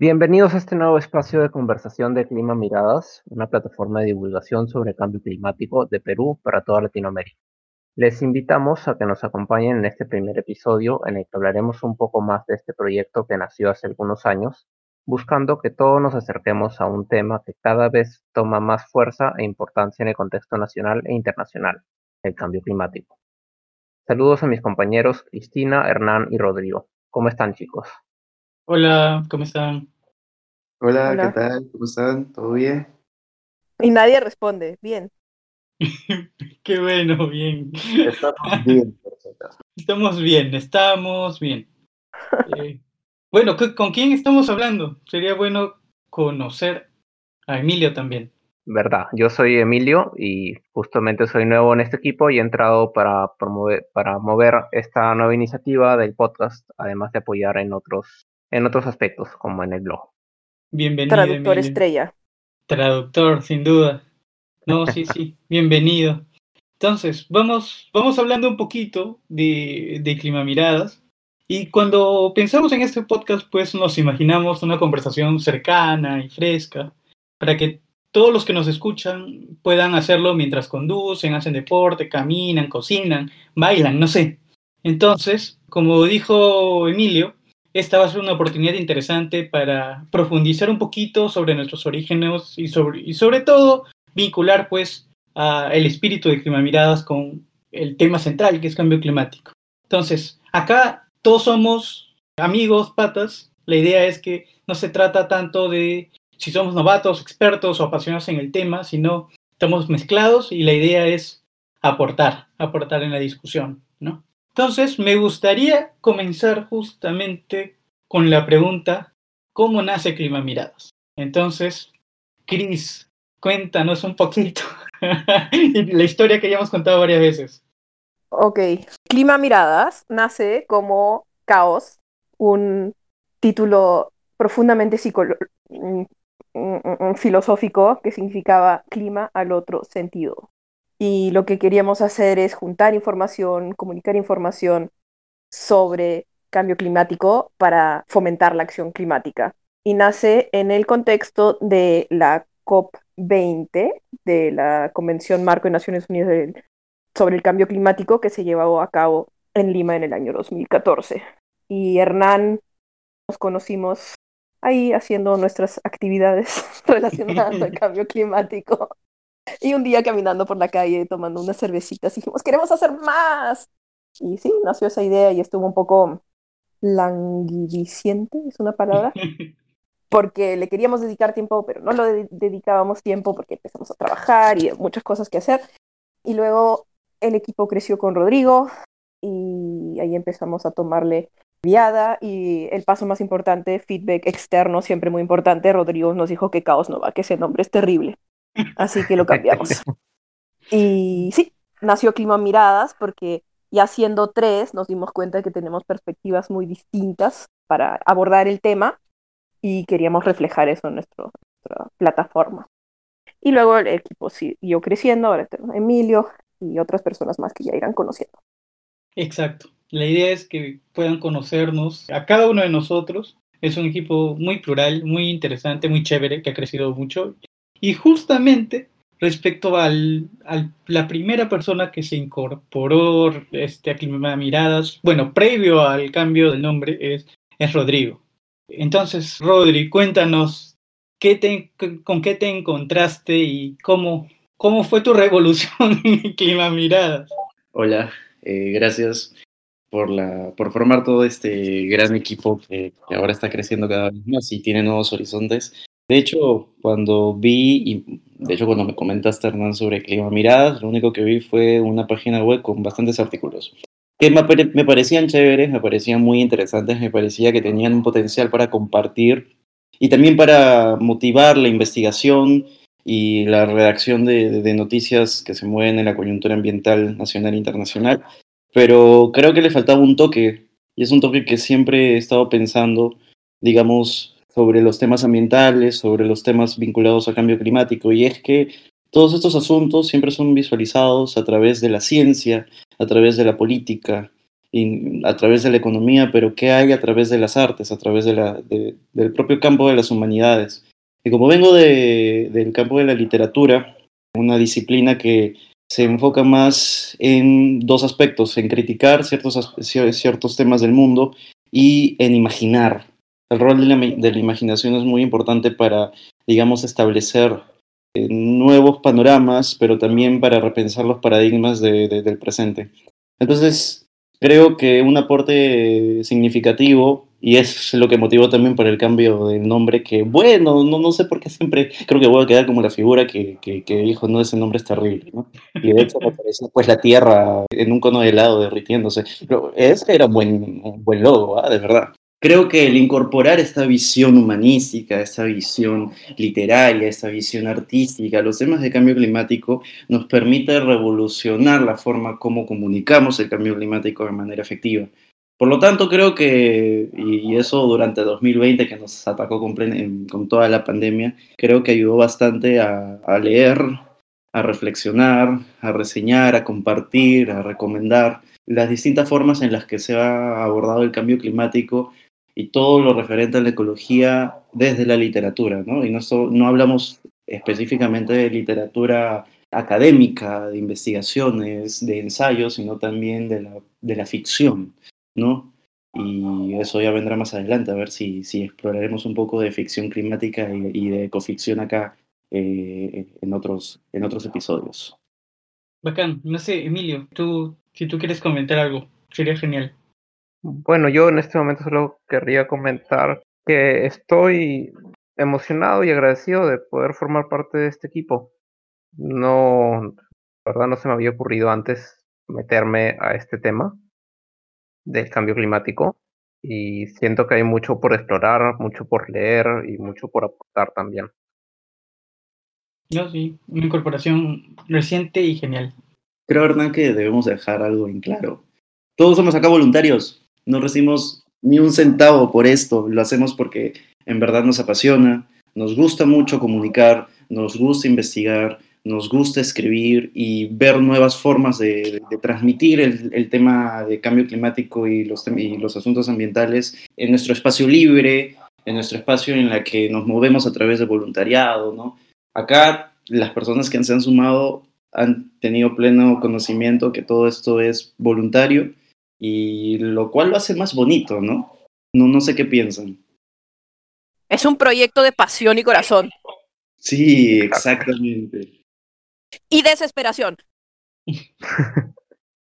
Bienvenidos a este nuevo espacio de conversación de Clima Miradas, una plataforma de divulgación sobre cambio climático de Perú para toda Latinoamérica. Les invitamos a que nos acompañen en este primer episodio en el que hablaremos un poco más de este proyecto que nació hace algunos años, buscando que todos nos acerquemos a un tema que cada vez toma más fuerza e importancia en el contexto nacional e internacional, el cambio climático. Saludos a mis compañeros Cristina, Hernán y Rodrigo. ¿Cómo están chicos? Hola, ¿cómo están? Hola, ¿qué tal? ¿Cómo están? ¿Todo bien? Y nadie responde. Bien. Qué bueno, bien. Estamos bien, Estamos bien, estamos bien. Eh, bueno, ¿con quién estamos hablando? Sería bueno conocer a Emilio también. Verdad, yo soy Emilio y justamente soy nuevo en este equipo y he entrado para promover, para mover esta nueva iniciativa del podcast, además de apoyar en otros en otros aspectos, como en el blog. Bienvenido. Traductor estrella. Traductor, sin duda. No, sí, sí, bienvenido. Entonces, vamos, vamos hablando un poquito de, de Clima Miradas. Y cuando pensamos en este podcast, pues nos imaginamos una conversación cercana y fresca para que todos los que nos escuchan puedan hacerlo mientras conducen, hacen deporte, caminan, cocinan, bailan, no sé. Entonces, como dijo Emilio, esta va a ser una oportunidad interesante para profundizar un poquito sobre nuestros orígenes y sobre, y sobre todo vincular pues a el espíritu de Clima Miradas con el tema central que es cambio climático. Entonces, acá todos somos amigos, patas. La idea es que no se trata tanto de si somos novatos, expertos o apasionados en el tema, sino estamos mezclados y la idea es aportar, aportar en la discusión, ¿no? Entonces, me gustaría comenzar justamente con la pregunta, ¿cómo nace Clima Miradas? Entonces, Cris, cuéntanos un poquito la historia que ya hemos contado varias veces. Ok, Clima Miradas nace como Caos, un título profundamente mm, mm, mm, filosófico que significaba clima al otro sentido y lo que queríamos hacer es juntar información, comunicar información sobre cambio climático para fomentar la acción climática. Y nace en el contexto de la COP20, de la Convención Marco de Naciones Unidas sobre el Cambio Climático, que se llevó a cabo en Lima en el año 2014. Y Hernán nos conocimos ahí haciendo nuestras actividades relacionadas al cambio climático. Y un día caminando por la calle tomando unas cervecitas dijimos, queremos hacer más. Y sí, nació esa idea y estuvo un poco languidiciente, es una palabra, porque le queríamos dedicar tiempo, pero no lo dedicábamos tiempo porque empezamos a trabajar y muchas cosas que hacer. Y luego el equipo creció con Rodrigo y ahí empezamos a tomarle viada y el paso más importante, feedback externo, siempre muy importante, Rodrigo nos dijo que Caos no va, que ese nombre es terrible. Así que lo cambiamos. Y sí, nació Clima Miradas porque ya siendo tres nos dimos cuenta de que tenemos perspectivas muy distintas para abordar el tema y queríamos reflejar eso en nuestra plataforma. Y luego el equipo siguió creciendo, ahora tenemos Emilio y otras personas más que ya irán conociendo. Exacto. La idea es que puedan conocernos a cada uno de nosotros. Es un equipo muy plural, muy interesante, muy chévere, que ha crecido mucho y justamente respecto al, la primera persona que se incorporó este, a Miradas, bueno, previo al cambio del nombre, es, es Rodrigo. Entonces, Rodri, cuéntanos qué te, con qué te encontraste y cómo, cómo fue tu revolución en Clima Miradas. Hola, eh, gracias por, la, por formar todo este gran equipo que, ahora está creciendo cada vez más y tiene nuevos horizontes. De hecho, cuando vi, y de hecho cuando me comentaste, Hernán, sobre Clima Miradas, lo único que vi fue una página web con bastantes artículos que me, parecían chéveres, me parecían muy interesantes, me parecía que tenían un potencial para compartir y también para motivar la investigación y la redacción de, de, noticias que se mueven en la coyuntura ambiental nacional e internacional. Pero creo que le faltaba un toque, y es un toque que siempre he estado pensando, digamos, sobre los temas ambientales, sobre los temas vinculados al cambio climático, y es que todos estos asuntos siempre son visualizados a través de la ciencia, a través de la política, a través de la economía, pero qué hay a través de las artes, a través del propio campo de las humanidades. Y como vengo del campo de la literatura, una disciplina que se enfoca más en dos aspectos, en criticar ciertos, ciertos temas del mundo y en imaginar. El rol de la, de la imaginación es muy importante para, digamos, establecer eh, nuevos panoramas, pero también para repensar los paradigmas del presente. Entonces, creo que un aporte significativo y es lo que motivó también por el cambio del nombre, que bueno, no, no sé por qué siempre creo que voy a quedar como la figura que, que, dijo, no, ese nombre es terrible, ¿no? Y de hecho me parece pues la Tierra en un cono de helado derritiéndose. Pero ese era un buen, buen logo, ¿ah? de verdad. Creo que el incorporar esta visión humanística, esta visión literaria, esta visión artística a los temas de cambio climático nos permite revolucionar la forma como comunicamos el cambio climático de manera efectiva. Por lo tanto, creo que, y eso durante 2020 que nos atacó con, con toda la pandemia, creo que ayudó bastante a, leer, a reflexionar, a reseñar, a compartir, a recomendar las distintas formas en las que se ha abordado el cambio climático y todo lo referente a la ecología desde la literatura, ¿no? Y no, no hablamos específicamente de literatura académica, de investigaciones, de ensayos, sino también de la, de la ficción. ¿no? Y eso ya vendrá más adelante, a ver si, si exploraremos un poco de ficción climática y, de ecoficción acá eh, en, otros, en otros episodios. Bacán, no sé, Emilio, tú, si tú quieres comentar algo, sería genial. Bueno, yo en este momento solo querría comentar que estoy emocionado y agradecido de poder formar parte de este equipo. No, la verdad no se me había ocurrido antes meterme a este tema del cambio climático y siento que hay mucho por explorar, mucho por leer y mucho por aportar también. Yo sí, una incorporación reciente y genial. Creo, Hernán, que debemos dejar algo en claro. Todos somos acá voluntarios, no recibimos ni un centavo por esto, lo hacemos porque en verdad nos apasiona, nos gusta mucho comunicar, nos gusta investigar, nos gusta escribir y ver nuevas formas de, transmitir el, tema de cambio climático y los, y los asuntos ambientales en nuestro espacio libre, en nuestro espacio en la que nos movemos a través de voluntariado, ¿no? Acá las personas que se han sumado han tenido pleno conocimiento que todo esto es voluntario y lo cual lo hace más bonito, ¿no? No, no sé qué piensan. Es un proyecto de pasión y corazón. Sí, exactamente y desesperación.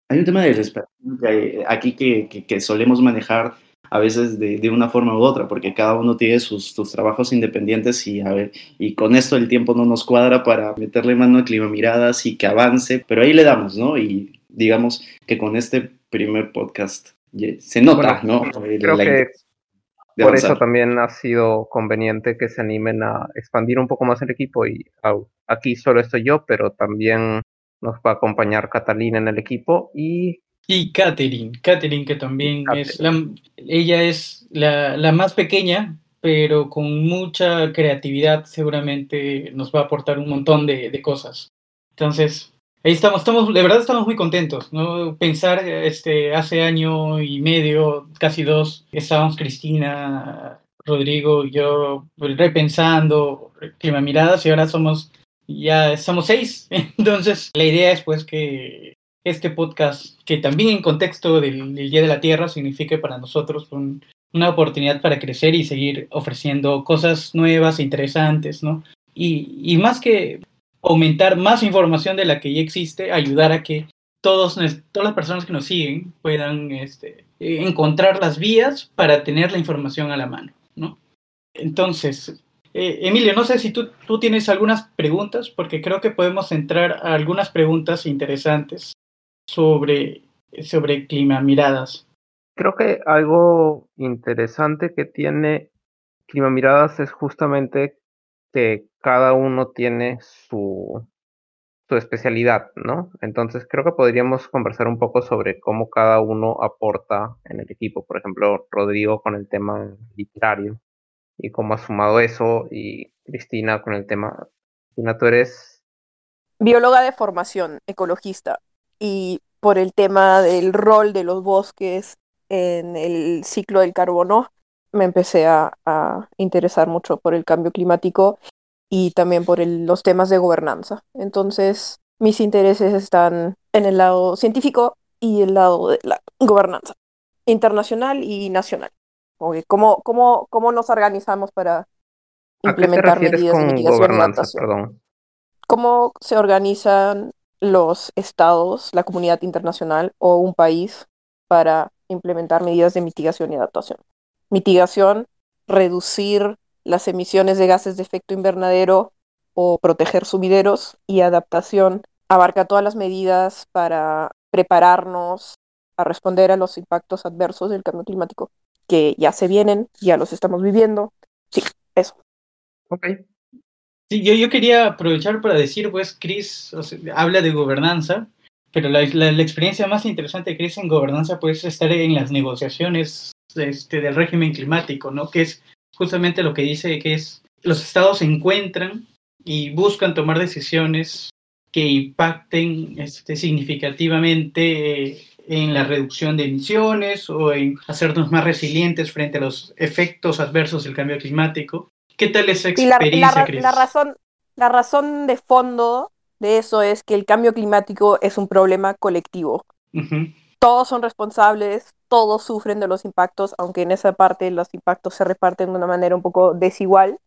Hay un tema de desesperación aquí que, solemos manejar a veces de, una forma u otra, porque cada uno tiene sus, trabajos independientes y, a ver, y con esto el tiempo no nos cuadra para meterle mano a clima miradas y que avance, pero ahí le damos, ¿no? Y digamos que con este primer podcast se nota, ¿no? Creo que por eso también ha sido conveniente que se animen a expandir un poco más el equipo y aquí solo estoy yo, pero también nos va a acompañar Catalina en el equipo y... Y Katherine, Katherine que también es, la, ella es la, la, más pequeña, pero con mucha creatividad seguramente nos va a aportar un montón de, de cosas. Entonces, ahí estamos, estamos, de verdad estamos muy contentos, ¿no? Pensar, este, hace año y medio, casi dos, estábamos Cristina, Rodrigo yo repensando clima miradas y ahora somos, ya somos seis. Entonces, la idea es pues que este podcast, que también en contexto del, Día de la Tierra signifique para nosotros una oportunidad para crecer y seguir ofreciendo cosas nuevas, interesantes, ¿no? Y más que aumentar más información de la que ya existe, ayudar a que todos, todas las personas que nos siguen puedan este, encontrar las vías para tener la información a la mano, ¿no? Entonces, eh, Emilio, no sé si tú, tienes algunas preguntas, porque creo que podemos entrar a algunas preguntas interesantes sobre, sobre clima miradas. Creo que algo interesante que tiene Clima Miradas es justamente que cada uno tiene su, su especialidad, ¿no? Entonces creo que podríamos conversar un poco sobre cómo cada uno aporta en el equipo. Por ejemplo, Rodrigo con el tema literario y cómo ha sumado eso y Cristina con el tema. Cristina, tú eres... Bióloga de formación, ecologista. Y por el tema del rol de los bosques en el ciclo del carbono, me empecé a, a interesar mucho por el cambio climático y también por el- los temas de gobernanza. Entonces, mis intereses están en el lado científico y el lado de la gobernanza internacional y nacional. Ok, ¿Cómo, cómo, cómo nos organizamos para ¿A qué te implementar medidas de mitigación y gobernanza? adaptación? Perdón. ¿Cómo se organizan los estados, la comunidad internacional o un país para implementar medidas de mitigación y adaptación? Mitigación, reducir las emisiones de gases de efecto invernadero o proteger sumideros y adaptación abarca todas las medidas para prepararnos a responder a los impactos adversos del cambio climático que ya se vienen, ya los estamos viviendo. Sí, eso. Ok. Sí, yo, yo quería aprovechar para decir, pues, Chris habla de gobernanza, pero la, la- la experiencia más interesante de Chris en gobernanza pues, es estar en las negociaciones este, del régimen climático, ¿no? Que es justamente lo que dice que es los estados se encuentran y buscan tomar decisiones que impacten este, significativamente eh, en la reducción de emisiones o en hacernos más resilientes frente a los efectos adversos del cambio climático. ¿Qué tal esa Y la, la experiencia, Chris? la razón, la razón de fondo de eso es que el cambio climático es un problema colectivo. Todos son responsables, todos sufren de los impactos, aunque en esa parte los impactos se reparten de una manera un poco desigual.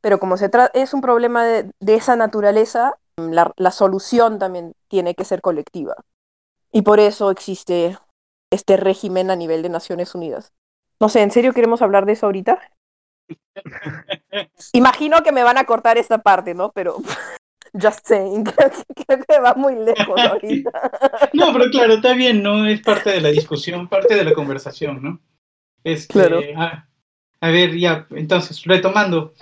Pero como se es un problema de, de esa naturaleza, la, la solución también tiene que ser colectiva. Y por eso existe este régimen a nivel de Naciones Unidas. No sé, ¿en serio queremos hablar de eso ahorita? Imagino que me van a cortar esta parte, ¿no? Pero just saying, creo que, creo que va muy lejos ahorita. No, pero claro, está bien, ¿no? Es parte de la discusión, parte de la conversación, ¿no? Este, Claro. A, a ver, ya, entonces, retomando.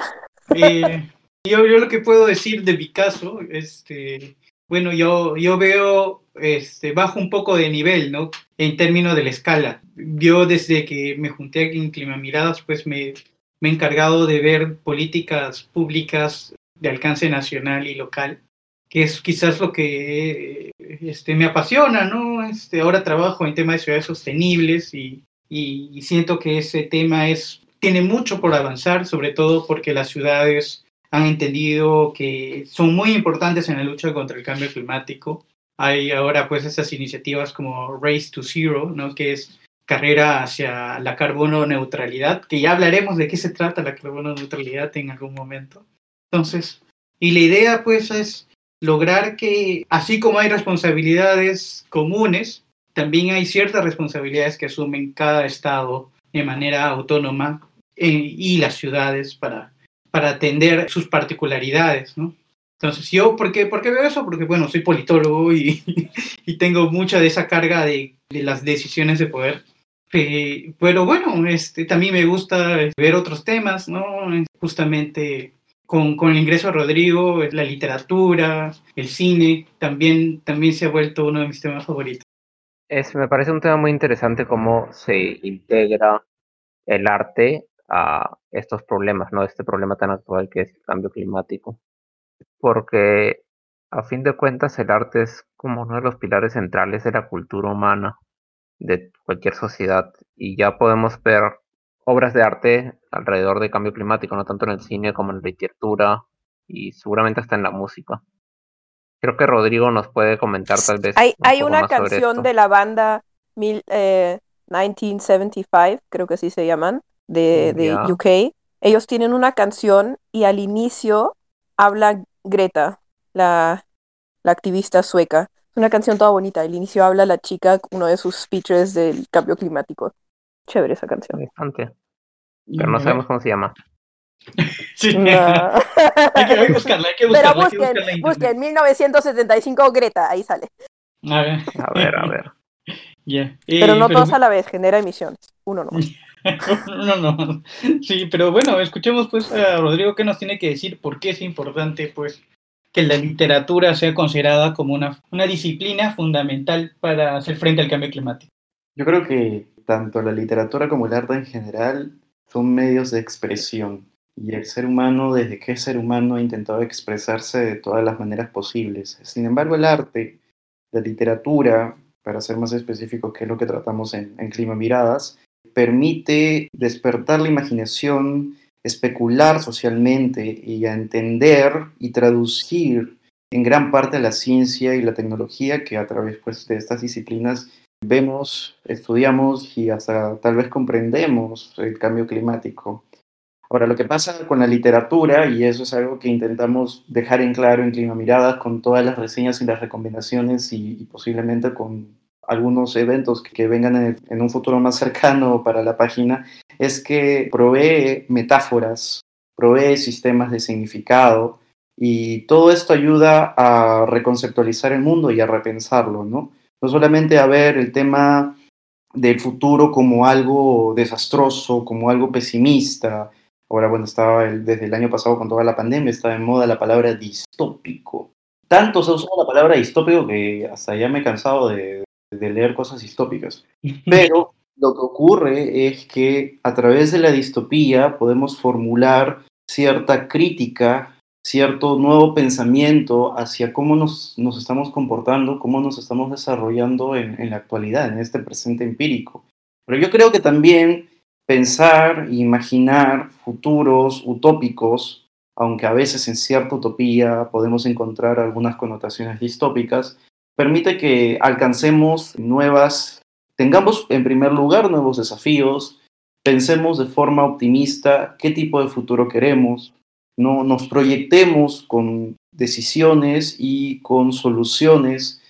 eh, yo, yo lo que puedo decir de mi caso, este, bueno, yo, yo veo, este, bajo un poco de nivel, ¿no? En términos de la escala. Yo desde que me junté en Climamiradas, pues me, me he encargado de ver políticas públicas de alcance nacional y local que es quizás lo que este, me apasiona, ¿no? Este, ahora trabajo en temas de ciudades sostenibles y, y- y siento que ese tema es, tiene mucho por avanzar, sobre todo porque las ciudades han entendido que son muy importantes en la lucha contra el cambio climático. Hay ahora pues esas iniciativas como Race to Zero, ¿no? Que es carrera hacia la carbono neutralidad, que ya hablaremos de qué se trata la carbono neutralidad en algún momento. Entonces, y la idea pues es lograr que, así como hay responsabilidades comunes, también hay ciertas responsabilidades que asumen cada estado de manera autónoma eh, y las ciudades para, para atender sus particularidades, ¿no? Entonces, yo, ¿por qué, por qué veo eso? Porque, bueno, soy politólogo y, y tengo mucha de esa carga de, de las decisiones de poder. Eh, pero bueno, este, también me gusta ver otros temas, ¿no? Justamente con, con el ingreso de Rodrigo, la literatura, el cine, también, también se ha vuelto uno de mis temas favoritos. Es, me parece un tema muy interesante cómo se integra el arte a estos problemas, ¿no? Este problema tan actual que es el cambio climático. Porque a fin de cuentas el arte es como uno de los pilares centrales de la cultura humana de cualquier sociedad y ya podemos ver obras de arte alrededor del cambio climático, no tanto en el cine como en la literatura y seguramente hasta en la música. Creo que Rodrigo nos puede comentar tal vez Hay, un hay poco una más canción de la banda mil, eh, 1975, creo que así se llaman, de, de Ya. UK. Ellos tienen una canción y al inicio habla Greta, la, la activista sueca. Es una canción toda bonita. Al inicio habla la chica, uno de sus speeches del cambio climático. Chévere esa canción. Bastante, pero no sabemos cómo se llama. Sí. No. hay, que, hay que buscarla, hay que Pero buscarla, hay que busquen, buscarla en busquen internet. 1975 Greta, ahí sale. A ver. A ver, a ver. Ya. Pero Eh, no todos a la vez, genera emisiones. Uno no. no, no. Sí, pero bueno, escuchemos pues a Rodrigo qué nos tiene que decir por qué es importante pues que la literatura sea considerada como una, una disciplina fundamental para hacer frente al cambio climático. Yo creo que tanto la literatura como el arte en general son medios de expresión. Y el ser humano, desde que es ser humano, ha intentado expresarse de todas las maneras posibles. Sin embargo, el arte, la literatura, para ser más específico, que es lo que tratamos en, en Clima Miradas, permite despertar la imaginación, especular socialmente y a entender y traducir en gran parte la ciencia y la tecnología que a través pues, de estas disciplinas vemos, estudiamos y hasta tal vez comprendemos el cambio climático. Ahora, lo que pasa con la literatura, y eso es algo que intentamos dejar en claro en Clima Miradas con todas las reseñas y las recomendaciones y, posiblemente con algunos eventos que, vengan en, en, un futuro más cercano para la página, es que provee metáforas, provee sistemas de significado y todo esto ayuda a reconceptualizar el mundo y a repensarlo, ¿no? No solamente a ver el tema del futuro como algo desastroso, como algo pesimista. Ahora, bueno, estaba desde el año pasado con toda la pandemia, estaba en moda la palabra distópico. Tanto se ha usado la palabra distópico que hasta ya me he cansado de, de leer cosas distópicas. Pero lo que ocurre es que a través de la distopía podemos formular cierta crítica cierto nuevo pensamiento hacia cómo nos, nos estamos comportando, cómo nos estamos desarrollando en, en, la actualidad, en este presente empírico. Pero yo creo que también pensar e imaginar futuros utópicos, aunque a veces en cierta utopía podemos encontrar algunas connotaciones distópicas, permite que alcancemos nuevas, tengamos en primer lugar nuevos desafíos, pensemos de forma optimista qué tipo de futuro queremos, no nos proyectemos con decisiones y con soluciones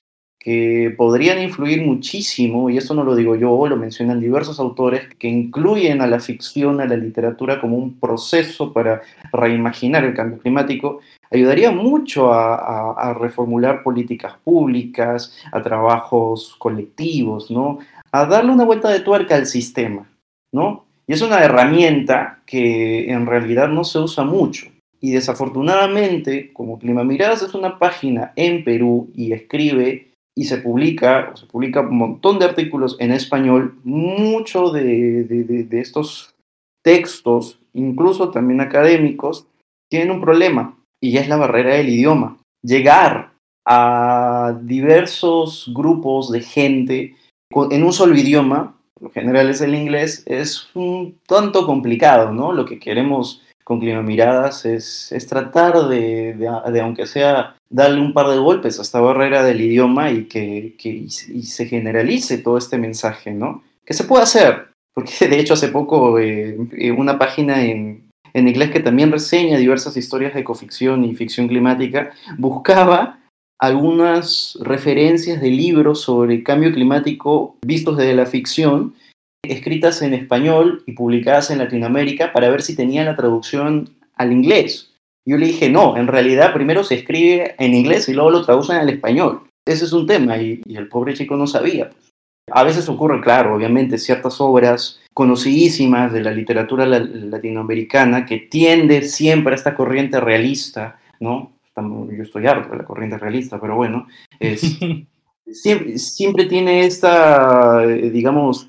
que podrían influir muchísimo, y esto no lo digo yo, lo mencionan diversos autores, que incluyen a la ficción, a la literatura como un proceso para reimaginar el cambio climático, ayudaría mucho a, a, a reformular políticas públicas, a trabajos colectivos, ¿no? A darle una vuelta de tuerca al sistema, ¿no? Y es una herramienta que en realidad no se usa mucho. Y desafortunadamente, como Clima Miradas es una página en Perú y escribe y se publica, o se publica un montón de artículos en español, muchos de, de, de, de, estos textos, incluso también académicos, tienen un problema y es la barrera del idioma. Llegar a diversos grupos de gente en un solo idioma, lo general es el inglés, es un tanto complicado, ¿no? Lo que queremos con Clima Miradas es, es tratar de, de, de, aunque sea, darle un par de golpes a esta barrera del idioma y que, que y se generalice todo este mensaje, ¿no? Que se puede hacer, porque de hecho hace poco eh, una página en, en inglés que también reseña diversas historias de ecoficción y ficción climática, buscaba algunas referencias de libros sobre cambio climático vistos desde la ficción escritas en español y publicadas en Latinoamérica para ver si tenían la traducción al inglés. Yo le dije, no, en realidad primero se escribe en inglés y luego lo traducen al español. Ese es un tema y, y el pobre chico no sabía. A veces ocurre, claro, obviamente, ciertas obras conocidísimas de la literatura latinoamericana que tiende siempre a esta corriente realista, ¿no? Yo estoy harto de la corriente realista, pero bueno, es, siempre, siempre tiene esta, digamos,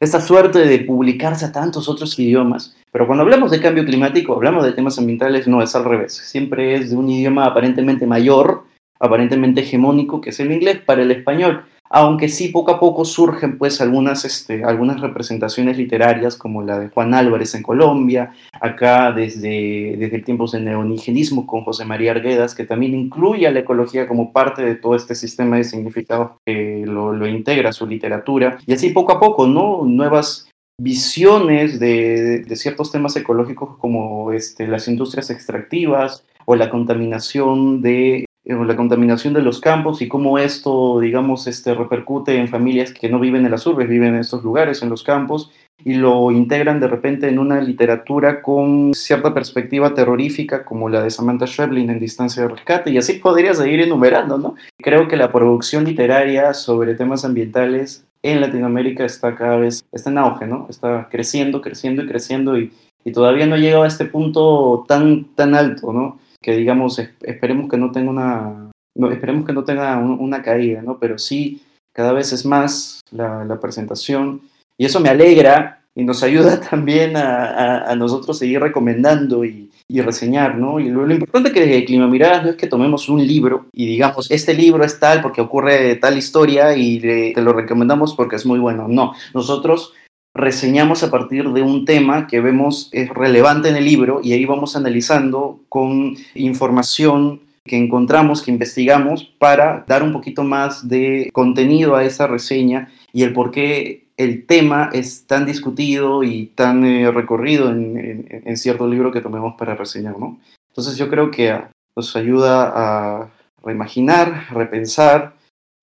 esta suerte de publicarse a tantos otros idiomas. Pero cuando hablamos de cambio climático, hablamos de temas ambientales, no es al revés. Siempre es de un idioma aparentemente mayor, aparentemente hegemónico, que es el inglés, para el español. Aunque sí poco a poco surgen pues algunas, este, algunas representaciones literarias como la de Juan Álvarez en Colombia, acá desde, desde tiempos del neonigenismo con José María Arguedas, que también incluye a la ecología como parte de todo este sistema de significados que lo, lo integra su literatura. Y así poco a poco, ¿no? Nuevas visiones de, de, ciertos temas ecológicos como este, las industrias extractivas o la contaminación de la contaminación de los campos y cómo esto, digamos, este, repercute en familias que no viven en las urbes, viven en estos lugares, en los campos, y lo integran de repente en una literatura con cierta perspectiva terrorífica como la de Samantha Schweblin en Distancia de Rescate, y así podría seguir enumerando, ¿no? Creo que la producción literaria sobre temas ambientales en Latinoamérica está cada vez, está en auge, ¿no? Está creciendo, creciendo y creciendo y, todavía no ha llegado a este punto tan, tan alto, ¿no? Que digamos, esperemos que no tenga una, no, esperemos que no tenga un, una caída, ¿no? Pero sí, cada vez es más la, la, presentación y eso me alegra y nos ayuda también a, a, nosotros seguir recomendando y, y reseñar, ¿no? Y lo, importante que de Clima Miradas no es que tomemos un libro y digamos, este libro es tal porque ocurre tal historia y te lo recomendamos porque es muy bueno. No, nosotros reseñamos a partir de un tema que vemos es relevante en el libro y ahí vamos analizando con información que encontramos, que investigamos para dar un poquito más de contenido a esa reseña y el por qué el tema es tan discutido y tan eh, recorrido en, cierto libro que tomemos para reseñar, ¿no? Entonces yo creo que nos ayuda a reimaginar, repensar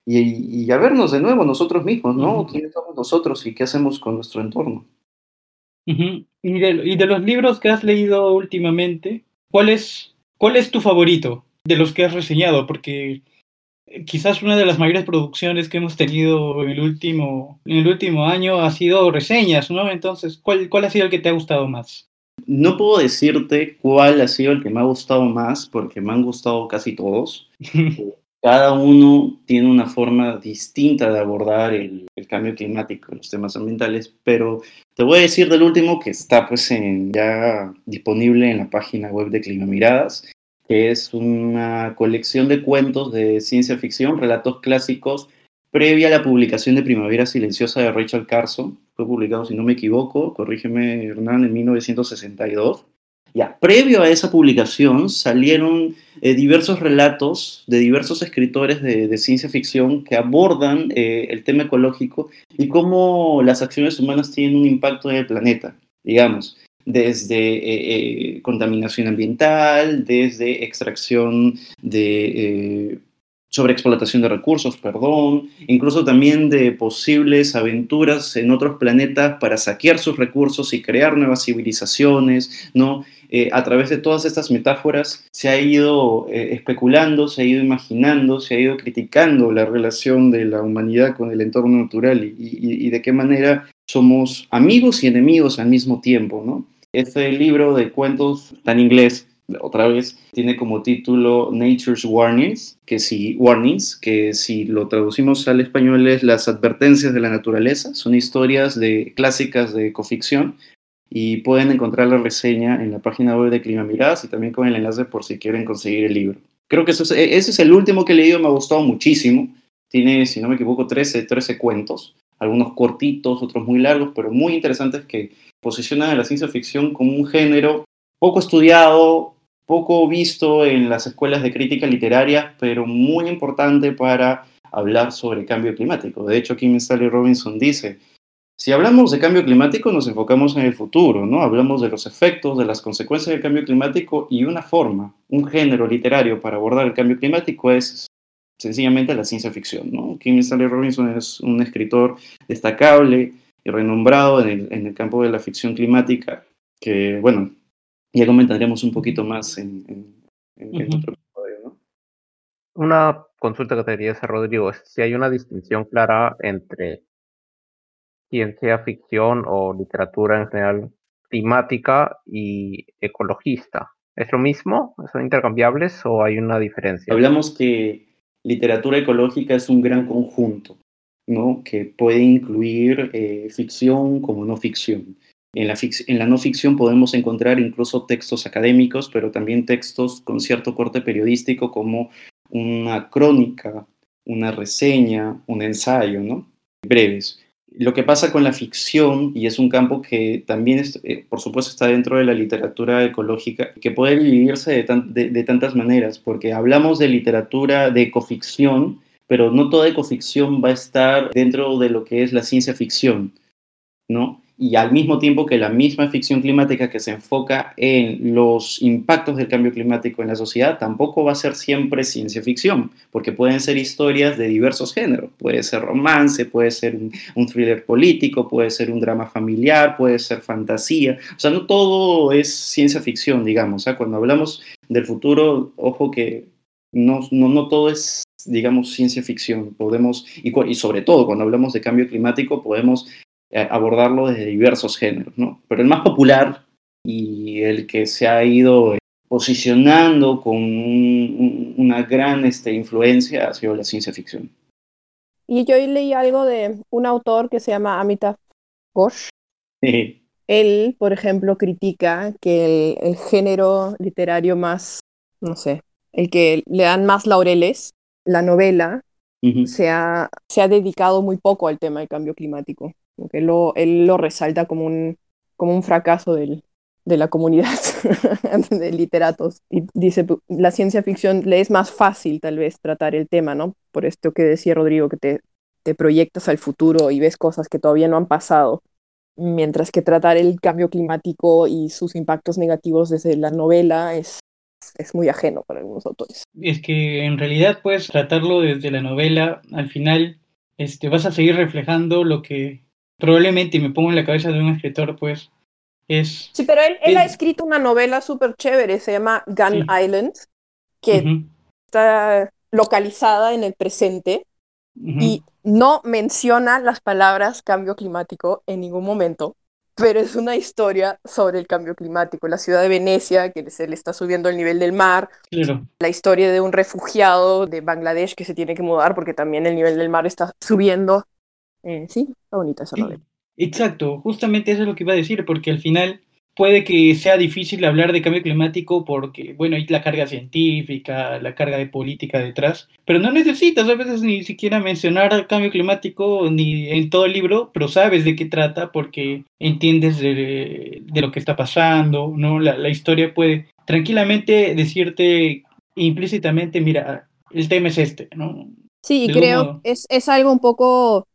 y, a vernos de nuevo nosotros mismos, ¿no? ¿Quiénes somos nosotros y qué hacemos con nuestro entorno? y, de, y, de, los libros que has leído últimamente, ¿cuál es, ¿cuál es tu favorito de los que has reseñado? Porque quizás una de las mayores producciones que hemos tenido en el último, en el último año ha sido reseñas, ¿no? Entonces, ¿cuál, ¿cuál ha sido el que te ha gustado más? No puedo decirte cuál ha sido el que me ha gustado más, porque me han gustado casi todos. Cada uno tiene una forma distinta de abordar el, cambio climático, los temas ambientales, pero te voy a decir del último que está pues en, ya disponible en la página web de Clima Miradas, que es una colección de cuentos de ciencia ficción, relatos clásicos, previa a la publicación de Primavera Silenciosa de Rachel Carson. Fue publicado, si no me equivoco, corrígeme Hernán, en 1962. Ya, previo a esa publicación salieron eh, diversos relatos de diversos escritores de, ciencia ficción que abordan eh, el tema ecológico y cómo las acciones humanas tienen un impacto en el planeta, digamos desde eh, contaminación ambiental, desde extracción de sobreexplotación de recursos, perdón, incluso también de posibles aventuras en otros planetas para saquear sus recursos y crear nuevas civilizaciones, ¿no? a través de todas estas metáforas se ha ido especulando, se ha ido imaginando, se ha ido criticando la relación de la humanidad con el entorno natural y, y de qué manera somos amigos y enemigos al mismo tiempo, ¿no? Este libro de cuentos en inglés, otra vez, tiene como título Nature's Warnings, que si, warnings, que si lo traducimos al español es Las advertencias de la naturaleza. Son historias de, clásicas de ecoficción y pueden encontrar la reseña en la página web de Clima Miradas y también con el enlace por si quieren conseguir el libro. Creo que eso es, ese es el último que he leído, me ha gustado muchísimo. Tiene, si no me equivoco, 13, 13 cuentos, algunos cortitos, otros muy largos, pero muy interesantes que posicionan a la ciencia ficción como un género poco estudiado, poco visto en las escuelas de crítica literaria, pero muy importante para hablar sobre cambio climático. De hecho, Kim Stanley Robinson dice, si hablamos de cambio climático nos enfocamos en el futuro, ¿no? Hablamos de los efectos, de las consecuencias del cambio climático y una forma, un género literario para abordar el cambio climático es sencillamente la ciencia ficción. Kim Stanley Robinson es un escritor destacable, y renombrado en el, campo de la ficción climática, que, bueno, ya comentaremos un poquito más en, otro episodio, ¿no? Una consulta que te quería hacer, Rodrigo, es si hay una distinción clara entre ciencia ficción o literatura en general climática y ecologista. ¿Es lo mismo? ¿Son intercambiables o hay una diferencia? Hablamos que literatura ecológica es un gran conjunto ¿no? que puede incluir eh, ficción como no ficción. En la, no ficción podemos encontrar incluso textos académicos, pero también textos con cierto corte periodístico como una crónica, una reseña, un ensayo, ¿no? breves. Lo que pasa con la ficción, y es un campo que también, eh, por supuesto, está dentro de la literatura ecológica, que puede dividirse de, de tantas maneras, porque hablamos de literatura de ecoficción, pero no toda ecoficción va a estar dentro de lo que es la ciencia ficción, ¿no? Y al mismo tiempo que la misma ficción climática que se enfoca en los impactos del cambio climático en la sociedad, tampoco va a ser siempre ciencia ficción, porque pueden ser historias de diversos géneros. Puede ser romance, puede ser un, thriller político, puede ser un drama familiar, puede ser fantasía. O sea, no todo es ciencia ficción, digamos. ¿ah? Cuando hablamos del futuro, ojo que no, no, no todo es digamos, ciencia ficción. Podemos, y, sobre todo cuando hablamos de cambio climático, podemos abordarlo desde diversos géneros, ¿no? Pero el más popular y el que se ha ido eh, posicionando con una gran este, influencia ha sido la ciencia ficción. Y yo leí algo de un autor que se llama Amitav Ghosh, Él, por ejemplo, critica que el, el género literario más, no sé, el que le dan más laureles, la novela, Ujú. se ha, se ha dedicado muy poco al tema del cambio climático. Que lo, él lo resalta como un, como un fracaso del, de la comunidad de literatos. Y dice, "Pu- la ciencia ficción le es más fácil tal vez tratar el tema, ¿no? Por esto que decía Rodrigo, que te, te proyectas al futuro y ves cosas que todavía no han pasado. Mientras que tratar el cambio climático y sus impactos negativos desde la novela es, es muy ajeno para algunos autores. Es que en realidad puedes tratarlo desde la novela, al final este, vas a seguir reflejando lo que probablemente me pongo en la cabeza de un escritor, pues es... Sí, pero él, él ha Es- escrito una novela súper chévere, se llama Gun Sí. Island, que está localizada en el presente y no menciona las palabras cambio climático en ningún momento, pero es una historia sobre el cambio climático. La ciudad de Venecia, que se le está subiendo el nivel del mar, Claro, la historia de un refugiado de Bangladesh que se tiene que mudar porque también el nivel del mar está subiendo. Eh, sí, está bonita esa sí, novela. exacto, justamente eso es lo que iba a decir, porque al final puede que sea difícil hablar de cambio climático porque, bueno, hay la carga científica, la carga de política detrás, pero no necesitas a veces ni siquiera mencionar cambio climático ni en todo el libro, pero sabes de qué trata porque entiendes de, de lo que está pasando, ¿no? La, la historia puede tranquilamente decirte implícitamente, mira, el tema es este, ¿no? Sí, y creo modo. es, es algo un poco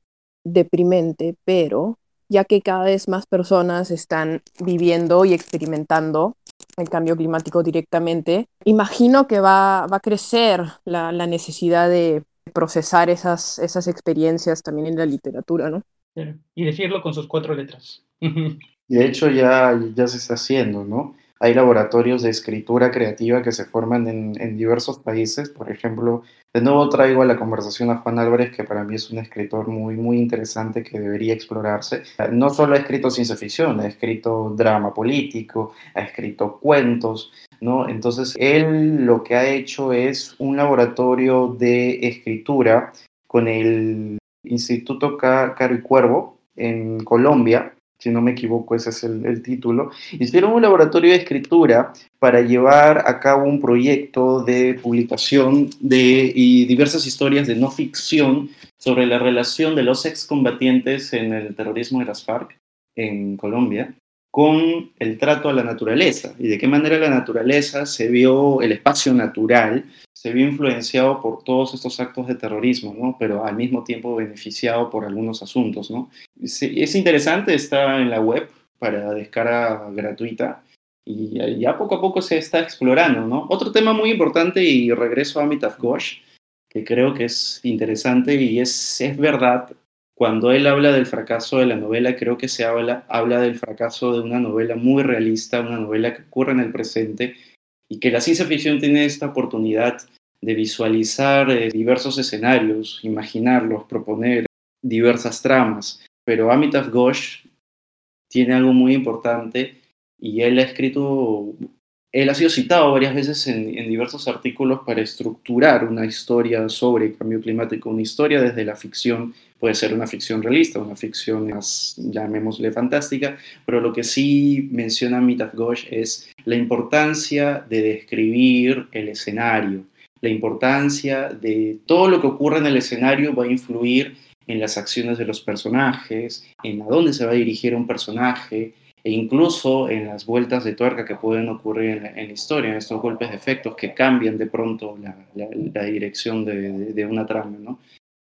deprimente, pero ya que cada vez más personas están viviendo y experimentando el cambio climático directamente, imagino que va, va a crecer la, la necesidad de procesar esas, esas experiencias también en la literatura, ¿no? Y decirlo con sus cuatro letras. Y de hecho ya, ya se está haciendo, ¿no? Hay laboratorios de escritura creativa que se forman en, en diversos países. Por ejemplo, de nuevo traigo a la conversación a Juan Álvarez, que para mí es un escritor muy, muy interesante que debería explorarse. No solo ha escrito ciencia ficción, ha escrito drama político, ha escrito cuentos, ¿no? Entonces, él lo que ha hecho es un laboratorio de escritura con el Instituto Ca- Caro y Cuervo en Colombia, si no me equivoco, ese es el, título. Hicieron un laboratorio de escritura para llevar a cabo un proyecto de publicación de y diversas historias de no ficción sobre la relación de los excombatientes en el terrorismo de las FARC en Colombia con el trato a la naturaleza y de qué manera la naturaleza se vio, el espacio natural, se vio influenciado por todos estos actos de terrorismo, ¿no? pero al mismo tiempo beneficiado por algunos asuntos. ¿no? Es interesante, está en la web para descarga gratuita y ya poco a poco se está explorando. ¿no? Otro tema muy importante y regreso a Amitav Ghosh, que creo que es interesante y es, es verdad cuando él habla del fracaso de la novela, creo que se habla, habla del fracaso de una novela muy realista, una novela que ocurre en el presente y que la ciencia ficción tiene esta oportunidad de visualizar eh, diversos escenarios, imaginarlos, proponer diversas tramas. Pero Amitav Ghosh tiene algo muy importante y él ha escrito, él ha sido citado varias veces en, en diversos artículos para estructurar una historia sobre el cambio climático, una historia desde la ficción puede ser una ficción realista, una ficción más, llamémosle, fantástica, pero lo que sí menciona Mitav Ghosh es la importancia de describir el escenario, la importancia de todo lo que ocurre en el escenario va a influir en las acciones de los personajes, en a dónde se va a dirigir un personaje, e incluso en las vueltas de tuerca que pueden ocurrir en la, historia, en estos golpes de efectos que cambian de pronto la, dirección de, de una trama, ¿no?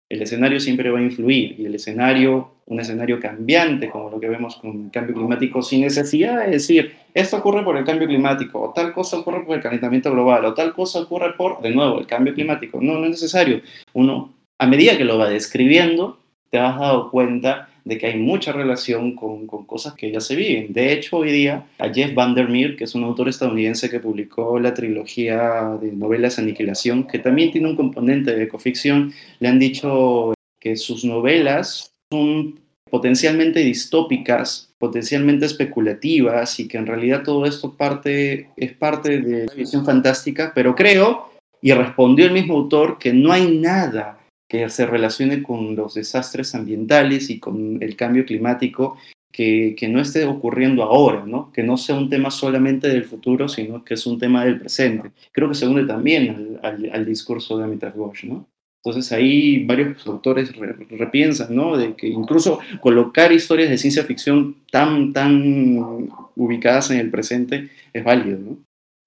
El escenario siempre va a influir y el escenario, un escenario cambiante como lo que vemos con el cambio climático, sin necesidad de decir, esto ocurre por el cambio climático, o tal cosa ocurre por el calentamiento global, o tal cosa ocurre por, de nuevo, el cambio climático. No, no es necesario. Uno, a medida que lo va describiendo, te has dado cuenta de que hay mucha relación con, con, cosas que ya se viven. De hecho, hoy día a Jeff Vandermeer, que es un autor estadounidense que publicó la trilogía de novelas Aniquilación, que también tiene un componente de ecoficción, le han dicho que sus novelas son potencialmente distópicas, potencialmente especulativas y que en realidad todo esto parte, es parte de una visión fantástica, pero creo, y respondió el mismo autor, que no hay nada que se relacione con los desastres ambientales y con el cambio climático que, que, no esté ocurriendo ahora, ¿no? Que no sea un tema solamente del futuro, sino que es un tema del presente. Creo que se une también al, al, al discurso de Amitav Ghosh, ¿no? Entonces ahí varios autores re, repiensan, ¿no? De que incluso colocar historias de ciencia ficción tan, tan ubicadas en el presente es válido, ¿no?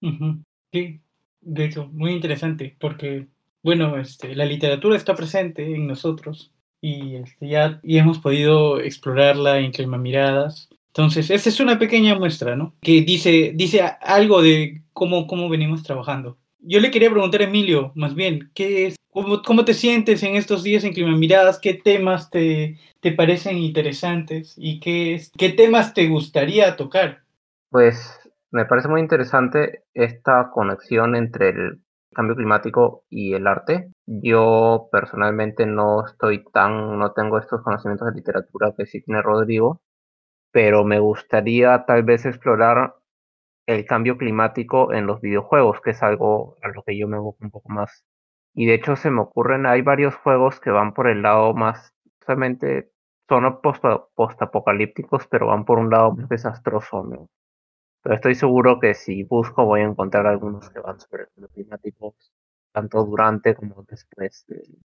Uh -huh. Sí, de hecho, muy interesante, porque, bueno, este, la literatura está presente en nosotros y este, ya y hemos podido explorarla en Clima Miradas. Entonces, esta es una pequeña muestra, ¿no? Que dice, dice algo de cómo, cómo venimos trabajando. Yo le quería preguntar a Emilio, más bien, ¿qué es, cómo, te sientes en estos días en Clima Miradas? ¿Qué temas te, te parecen interesantes? ¿Y qué, qué temas te gustaría tocar? Pues me parece muy interesante esta conexión entre el cambio climático y el arte. Yo personalmente no estoy tan, no tengo estos conocimientos de literatura que sí tiene Rodrigo, pero me gustaría tal vez explorar el cambio climático en los videojuegos, que es algo a lo que yo me aboco un poco más. Y de hecho se me ocurren, hay varios juegos que van por el lado más, solamente son post-apocalípticos, pero van por un lado más desastroso. Pero estoy seguro que si busco voy a encontrar algunos que van sobre el cambio climático, tanto durante como después del,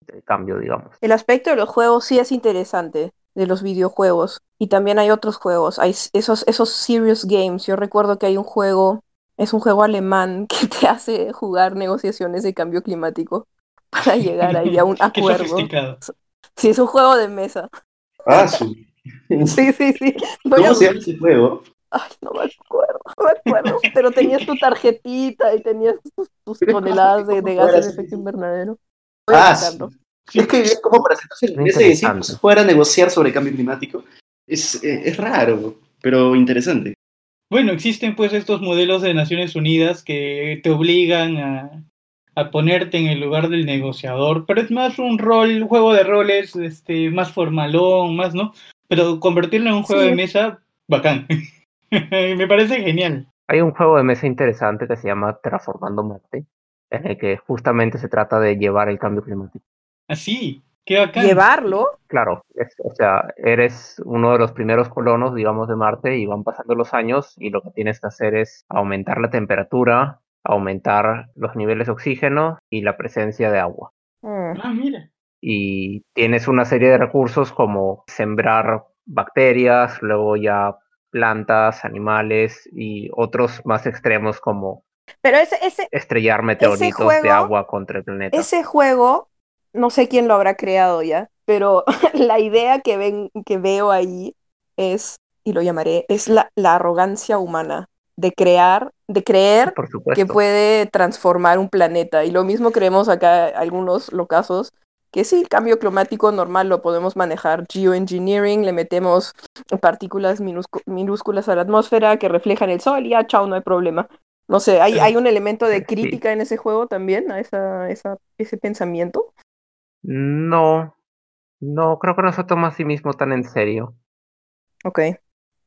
del cambio, digamos. El aspecto de los juegos sí es interesante de los videojuegos. Y también hay otros juegos, hay esos, esos serious games. Yo recuerdo que hay un juego, es un juego alemán que te hace jugar negociaciones de cambio climático para llegar ahí a un acuerdo. Sí, es un juego de mesa. Ah, sí. Sí, sí, sí. Voy ¿Cómo a... se llama ese juego? Ay, no me acuerdo, no me acuerdo. Pero tenías tu tarjetita y tenías tus, tus toneladas de, de gases de efecto invernadero. Voy ah, sí. Es que es como para sentarse y pues, fuera a negociar sobre cambio climático. Es, es, raro, pero interesante. Bueno, existen pues estos modelos de Naciones Unidas que te obligan a, a ponerte en el lugar del negociador, pero es más un rol, un juego de roles este, más formalón, más, ¿no? Pero convertirlo en un juego sí. de mesa, bacán. Me parece genial. Hay un juego de mesa interesante que se llama Terraformando Marte, en el que justamente se trata de llevar el cambio climático. Así, ¿Ah, qué bacán. ¿Llevarlo? Claro, es, o sea, eres uno de los primeros colonos, digamos, de Marte y van pasando los años y lo que tienes que hacer es aumentar la temperatura, aumentar los niveles de oxígeno y la presencia de agua. Mm. Ah, mira. Y tienes una serie de recursos como sembrar bacterias, luego ya plantas, animales y otros más extremos como Pero ese, ese, estrellar meteoritos juego, de agua contra el planeta. Ese juego, no sé quién lo habrá creado ya, pero la idea que, ven, que veo ahí es, y lo llamaré, es la, la arrogancia humana de crear, de creer que puede transformar un planeta. Y lo mismo creemos acá algunos locazos, que sí, el cambio climático normal lo podemos manejar. Geoengineering, le metemos partículas minúsculas a la atmósfera que reflejan el sol y ya, chao, no hay problema. No sé, ¿hay, hay un elemento de crítica en ese juego también, a esa, esa, ese pensamiento? No, no, creo que no se toma a sí mismo tan en serio. Ok.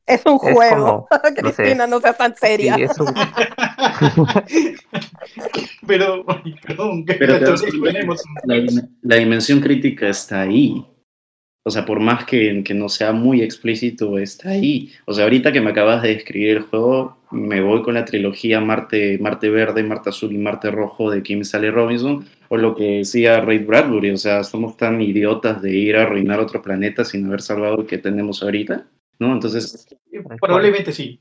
Es un es juego. Como, Cristina, no, sé, no sea tan seria. Sí, es un... pero, perdón, pero tenemos... la, la, dimensión crítica está ahí. O sea, por más que, que, no sea muy explícito, está ahí. O sea, ahorita que me acabas de describir el juego, me voy con la trilogía Marte, Marte Verde, Marte Azul y Marte Rojo de Kim Stanley Robinson, o lo que decía Ray Bradbury. O sea, somos tan idiotas de ir a arruinar otro planeta sin haber salvado el que tenemos ahorita. ¿no? Entonces... Probablemente sí,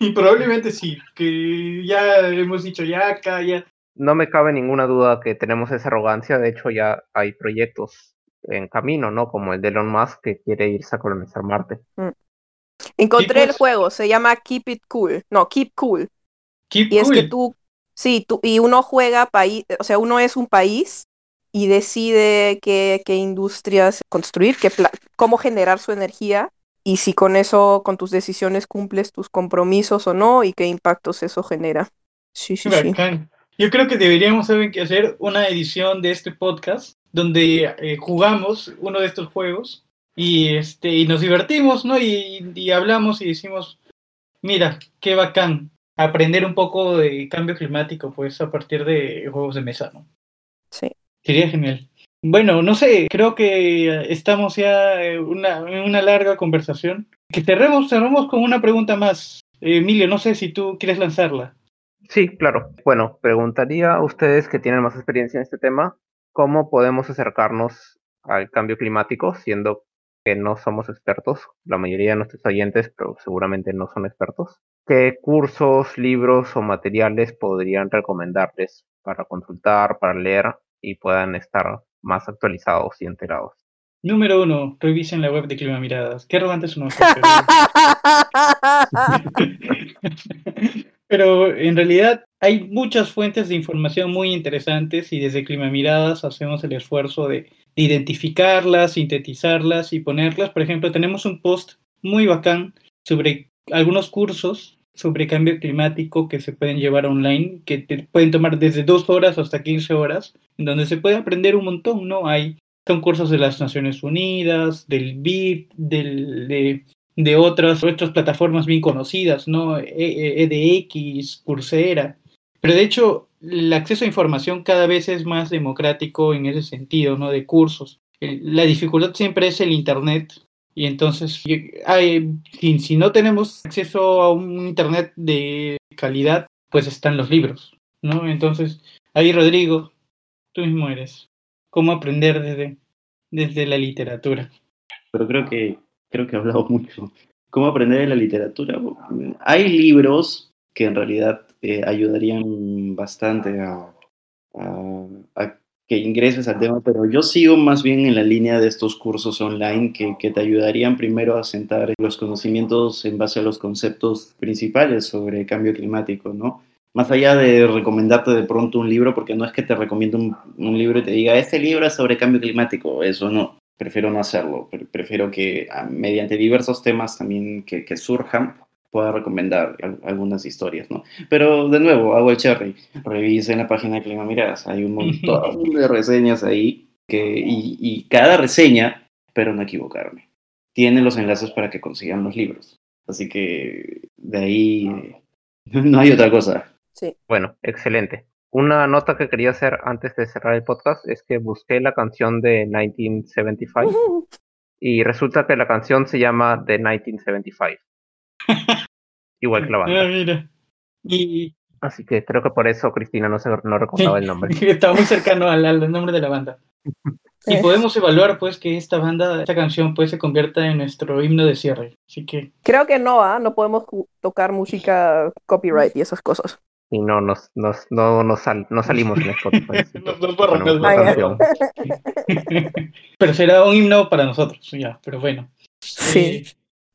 y probablemente sí, que ya hemos dicho ya acá, ya... No me cabe ninguna duda que tenemos esa arrogancia, de hecho ya hay proyectos en camino, ¿no? Como el de Elon Musk que quiere irse a colonizar Marte. Mm. Encontré pues... el juego, se llama Keep It Cool, no, Keep Cool. Keep y cool. es que tú, sí, tú, y uno juega país, o sea, uno es un país y decide qué, qué industrias construir, qué cómo generar su energía y si con eso, con tus decisiones cumples tus compromisos o no y qué impactos eso genera. Sí, sí, sí. Yo creo que deberíamos saber que hacer una edición de este podcast donde eh, jugamos uno de estos juegos y este y nos divertimos, ¿no? Y, y, hablamos y decimos, mira, qué bacán aprender un poco de cambio climático, pues a partir de juegos de mesa, ¿no? Sí. Sería genial. Bueno, no sé, creo que estamos ya en una, una larga conversación. Que cerremos, con una pregunta más. Emilio, no sé si tú quieres lanzarla. Sí, claro. Bueno, preguntaría a ustedes que tienen más experiencia en este tema, ¿cómo podemos acercarnos al cambio climático siendo que no somos expertos? La mayoría de nuestros oyentes, pero seguramente no son expertos. ¿Qué cursos, libros o materiales podrían recomendarles para consultar, para leer y puedan estar más actualizados y enterados? Número uno, revisen la web de Clima Miradas. Qué arrogante es uno. Pero en realidad hay muchas fuentes de información muy interesantes y desde Clima Miradas hacemos el esfuerzo de, identificarlas, sintetizarlas y ponerlas. Por ejemplo, tenemos un post muy bacán sobre algunos cursos sobre cambio climático que se pueden llevar online, que te pueden tomar desde dos horas hasta 15 horas, en donde se puede aprender un montón, ¿no? Hay concursos de las Naciones Unidas, del BIP, del, de de otras, otras plataformas bien conocidas, ¿no? EDX, e, e Coursera. Pero de hecho, el acceso a información cada vez es más democrático en ese sentido, ¿no? De cursos. La dificultad siempre es el Internet. Y entonces, hay, si, si no tenemos acceso a un Internet de calidad, pues están los libros, ¿no? Entonces, ahí Rodrigo, tú mismo eres. ¿Cómo aprender desde, desde la literatura? Pero creo que creo que he hablado mucho. ¿Cómo aprender en la literatura? Hay libros que en realidad eh, ayudarían bastante a, que ingreses al tema, pero yo sigo más bien en la línea de estos cursos online que, que, te ayudarían primero a sentar los conocimientos en base a los conceptos principales sobre cambio climático, ¿no? Más allá de recomendarte de pronto un libro, porque no es que te recomiendo un, un libro y te diga, este libro es sobre cambio climático, eso no prefiero no hacerlo. Prefiero que mediante diversos temas también que, que surjan pueda recomendar algunas historias, ¿no? Pero de nuevo, hago el cherry. Revisen la página de Clima Miradas. Hay un montón de reseñas ahí que, y, y cada reseña, pero no equivocarme, tiene los enlaces para que consigan los libros. Así que de ahí no hay otra cosa. Sí. Bueno, excelente. Una nota que quería hacer antes de cerrar el podcast es que busqué la canción de 1975 y resulta que la canción se llama The 1975. Igual que la banda. Ah, mira. Y... Así que creo que por eso Cristina no, se, no recordaba el nombre. Está muy cercano al, nombre de la banda. Y podemos evaluar pues que esta banda, esta canción pues se convierta en nuestro himno de cierre. Así que... Creo que no, ¿ah? no podemos tocar música copyright y esas cosas y no nos, nos, no, nos, no salimos en Spotify. pero será un himno para nosotros, ya, pero bueno. Sí. Eh,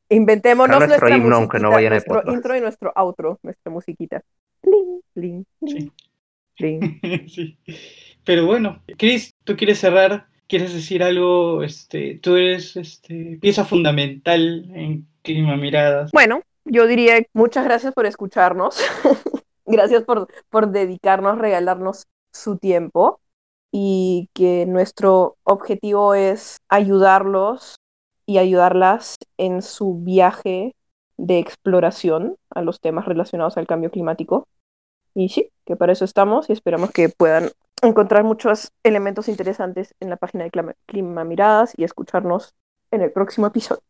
Inventémonos nuestro himno, aunque no vayan nuestro intro y nuestro outro, nuestra musiquita. sí. sí. Pero bueno, Chris, ¿tú quieres cerrar? ¿Quieres decir algo? Este, tú eres este, pieza fundamental en Clima Miradas. Bueno, yo diría muchas gracias por escucharnos. Gracias por, por dedicarnos, regalarnos su tiempo y que nuestro objetivo es ayudarlos y ayudarlas en su viaje de exploración a los temas relacionados al cambio climático. Y sí, que para eso estamos y esperamos que puedan encontrar muchos elementos interesantes en la página de Clima, Miradas y escucharnos en el próximo episodio.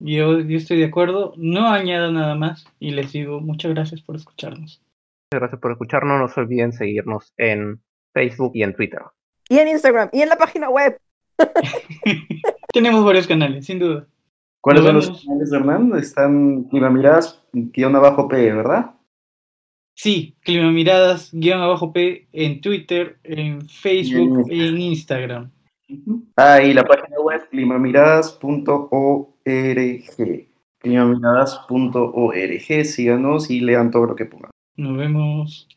Yo, yo estoy de acuerdo, no añado nada más y les digo muchas gracias por escucharnos gracias por escucharnos. No se olviden seguirnos en Facebook y en Twitter. Y en Instagram y en la página web. Tenemos varios canales, sin duda. ¿Cuáles son los canales, Hernán? Están Climamiradas guion abajo P, ¿verdad? Sí, Climamiradas guion abajo P en Twitter, en Facebook y en Instagram. Ah, y la página web climamiradas.org. Climamiradas.org. Síganos y lean todo lo que pongan. Nos vemos.